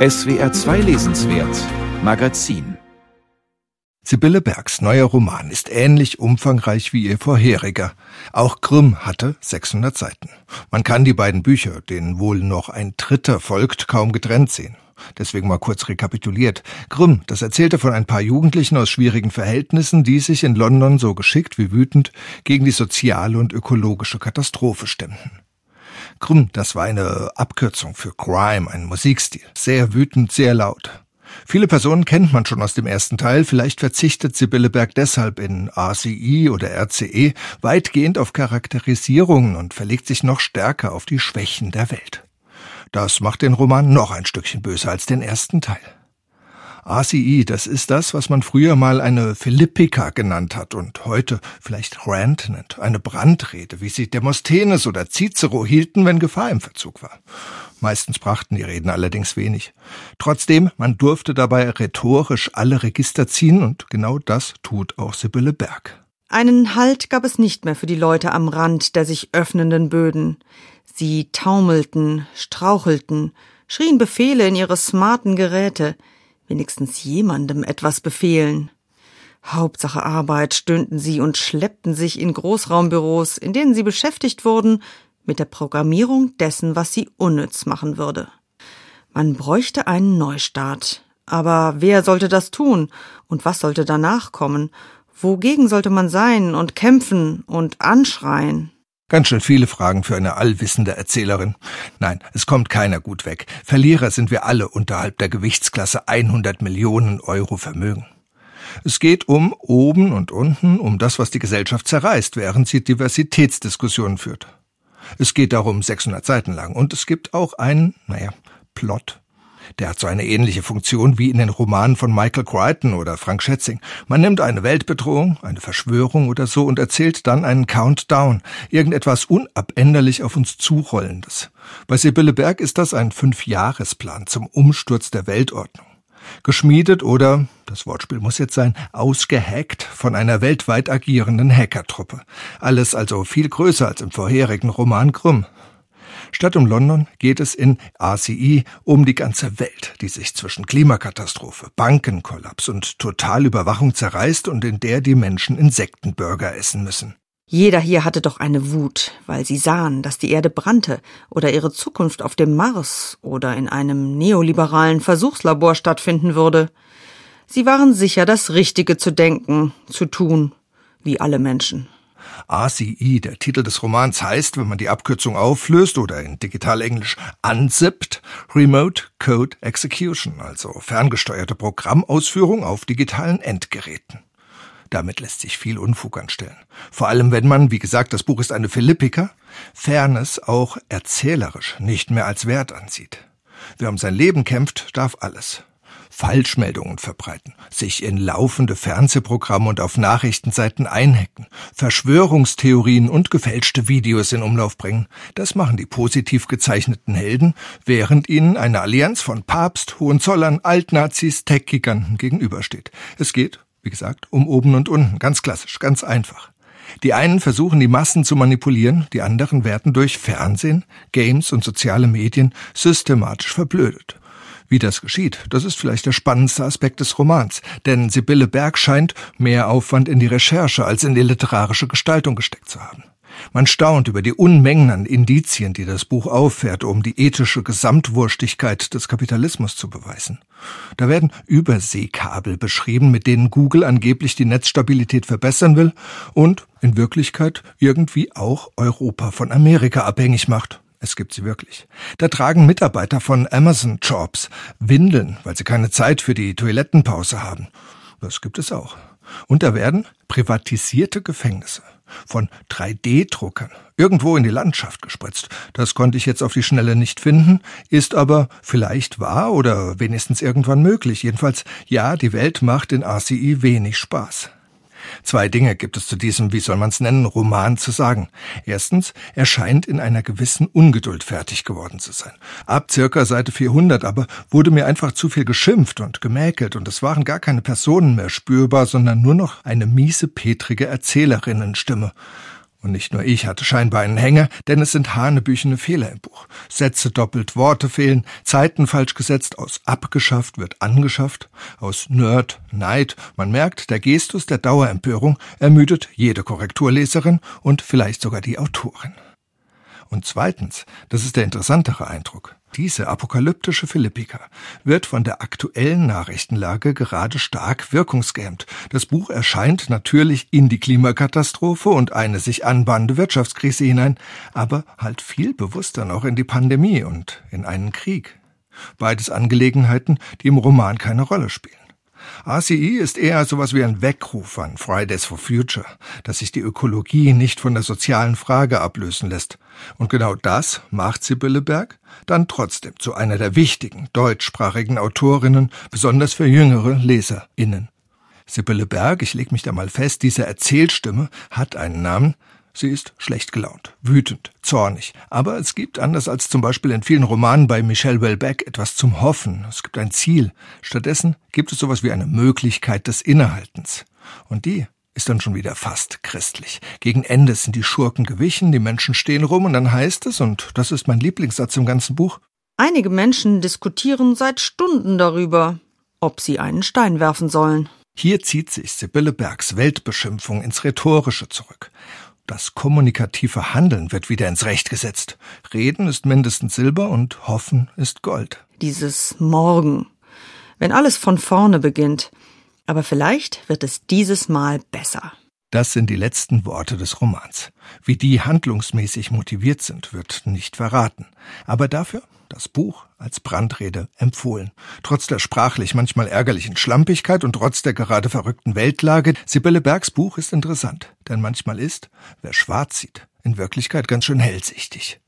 SWR 2 Lesenswert Magazin Sibylle Bergs neuer Roman ist ähnlich umfangreich wie ihr vorheriger. Auch Grimm hatte 600 Seiten. Man kann die beiden Bücher, denen wohl noch ein dritter folgt, kaum getrennt sehen. Deswegen mal kurz rekapituliert. Grimm, das erzählte von ein paar Jugendlichen aus schwierigen Verhältnissen, die sich in London so geschickt wie wütend gegen die soziale und ökologische Katastrophe stemmten. Grimm, das war eine Abkürzung für Crime, ein Musikstil. Sehr wütend, sehr laut. Viele Personen kennt man schon aus dem ersten Teil, vielleicht verzichtet Sibylle Berg deshalb in ACI oder RCE weitgehend auf Charakterisierungen und verlegt sich noch stärker auf die Schwächen der Welt. Das macht den Roman noch ein Stückchen böser als den ersten Teil. ACI, das ist das, was man früher mal eine Philippika genannt hat und heute vielleicht Rant nennt, eine Brandrede, wie sie Demosthenes oder Cicero hielten, wenn Gefahr im Verzug war. Meistens brachten die Reden allerdings wenig. Trotzdem, man durfte dabei rhetorisch alle Register ziehen und genau das tut auch Sibylle Berg. Einen Halt gab es nicht mehr für die Leute am Rand der sich öffnenden Böden. Sie taumelten, strauchelten, schrien Befehle in ihre smarten Geräte, wenigstens jemandem etwas befehlen. Hauptsache Arbeit stöhnten sie und schleppten sich in Großraumbüros, in denen sie beschäftigt wurden, mit der Programmierung dessen, was sie unnütz machen würde. Man bräuchte einen Neustart. Aber wer sollte das tun? Und was sollte danach kommen? Wogegen sollte man sein und kämpfen und anschreien? Ganz schön viele Fragen für eine allwissende Erzählerin. Nein, es kommt keiner gut weg. Verlierer sind wir alle unterhalb der Gewichtsklasse 100 Millionen Euro Vermögen. Es geht um oben und unten, um das, was die Gesellschaft zerreißt, während sie Diversitätsdiskussionen führt. Es geht darum 600 Seiten lang und es gibt auch einen, naja, Plot. Der hat so eine ähnliche Funktion wie in den Romanen von Michael Crichton oder Frank Schätzing. Man nimmt eine Weltbedrohung, eine Verschwörung oder so und erzählt dann einen Countdown, irgendetwas unabänderlich auf uns zurollendes. Bei Sibylle Berg ist das ein Fünfjahresplan zum Umsturz der Weltordnung geschmiedet oder, das Wortspiel muss jetzt sein, ausgehackt von einer weltweit agierenden Hackertruppe. Alles also viel größer als im vorherigen Roman Grimm. Statt um London geht es in ACI um die ganze Welt, die sich zwischen Klimakatastrophe, Bankenkollaps und Totalüberwachung zerreißt und in der die Menschen Insektenburger essen müssen. Jeder hier hatte doch eine Wut, weil sie sahen, dass die Erde brannte oder ihre Zukunft auf dem Mars oder in einem neoliberalen Versuchslabor stattfinden würde. Sie waren sicher, das Richtige zu denken, zu tun, wie alle Menschen. ACI, der Titel des Romans heißt, wenn man die Abkürzung auflöst oder in Digitalenglisch unzippt, Remote Code Execution, also ferngesteuerte Programmausführung auf digitalen Endgeräten. Damit lässt sich viel Unfug anstellen. Vor allem, wenn man, wie gesagt, das Buch ist eine Philippika, Fairness auch erzählerisch nicht mehr als Wert ansieht. Wer um sein Leben kämpft, darf alles. Falschmeldungen verbreiten, sich in laufende Fernsehprogramme und auf Nachrichtenseiten einhacken, Verschwörungstheorien und gefälschte Videos in Umlauf bringen. Das machen die positiv gezeichneten Helden, während ihnen eine Allianz von Papst, Hohenzollern, Altnazis, Tech-Giganten gegenübersteht. Es geht wie gesagt, um oben und unten. Ganz klassisch, ganz einfach. Die einen versuchen, die Massen zu manipulieren, die anderen werden durch Fernsehen, Games und soziale Medien systematisch verblödet. Wie das geschieht, das ist vielleicht der spannendste Aspekt des Romans, denn Sibylle Berg scheint mehr Aufwand in die Recherche als in die literarische Gestaltung gesteckt zu haben. Man staunt über die Unmengen an Indizien, die das Buch auffährt, um die ethische Gesamtwurstigkeit des Kapitalismus zu beweisen. Da werden Überseekabel beschrieben, mit denen Google angeblich die Netzstabilität verbessern will und in Wirklichkeit irgendwie auch Europa von Amerika abhängig macht. Es gibt sie wirklich. Da tragen Mitarbeiter von Amazon Jobs Windeln, weil sie keine Zeit für die Toilettenpause haben. Das gibt es auch. Und da werden privatisierte Gefängnisse von 3D-Druckern irgendwo in die Landschaft gespritzt. Das konnte ich jetzt auf die Schnelle nicht finden, ist aber vielleicht wahr oder wenigstens irgendwann möglich. Jedenfalls, ja, die Welt macht in RCI wenig Spaß. Zwei Dinge gibt es zu diesem, wie soll man es nennen, Roman zu sagen. Erstens, er scheint in einer gewissen Ungeduld fertig geworden zu sein. Ab circa Seite 400 aber wurde mir einfach zu viel geschimpft und gemäkelt und es waren gar keine Personen mehr spürbar, sondern nur noch eine miese, petrige Erzählerinnenstimme. Und nicht nur ich hatte scheinbar einen Hänger, denn es sind hanebüchene Fehler im Buch. Sätze doppelt, Worte fehlen, Zeiten falsch gesetzt, aus abgeschafft wird angeschafft, aus Nerd, Neid. Man merkt, der Gestus der Dauerempörung ermüdet jede Korrekturleserin und vielleicht sogar die Autorin. Und zweitens, das ist der interessantere Eindruck, diese apokalyptische Philippika wird von der aktuellen Nachrichtenlage gerade stark wirkungsgehemmt. Das Buch erscheint natürlich in die Klimakatastrophe und eine sich anbahnende Wirtschaftskrise hinein, aber halt viel bewusster noch in die Pandemie und in einen Krieg. Beides Angelegenheiten, die im Roman keine Rolle spielen. RCE ist eher sowas wie ein Weckruf an Fridays for Future, dass sich die Ökologie nicht von der sozialen Frage ablösen lässt. Und genau das macht Sibylle Berg dann trotzdem zu einer der wichtigen deutschsprachigen Autorinnen, besonders für jüngere LeserInnen. Sibylle Berg, ich leg mich da mal fest, diese Erzählstimme hat einen Namen, Sie ist schlecht gelaunt, wütend, zornig. Aber es gibt, anders als zum Beispiel in vielen Romanen bei Michel Welbeck, etwas zum Hoffen. Es gibt ein Ziel. Stattdessen gibt es sowas wie eine Möglichkeit des Innehaltens. Und die ist dann schon wieder fast christlich. Gegen Ende sind die Schurken gewichen, die Menschen stehen rum und dann heißt es, und das ist mein Lieblingssatz im ganzen Buch, Einige Menschen diskutieren seit Stunden darüber, ob sie einen Stein werfen sollen. Hier zieht sich Sibylle Bergs Weltbeschimpfung ins Rhetorische zurück. Das kommunikative Handeln wird wieder ins Recht gesetzt. Reden ist mindestens Silber und Hoffen ist Gold. Dieses Morgen. Wenn alles von vorne beginnt. Aber vielleicht wird es dieses Mal besser. Das sind die letzten Worte des Romans. Wie die handlungsmäßig motiviert sind, wird nicht verraten. Aber dafür das Buch als Brandrede empfohlen. Trotz der sprachlich manchmal ärgerlichen Schlampigkeit und trotz der gerade verrückten Weltlage, Sibylle Bergs Buch ist interessant, denn manchmal ist, wer schwarz sieht, in Wirklichkeit ganz schön hellsichtig.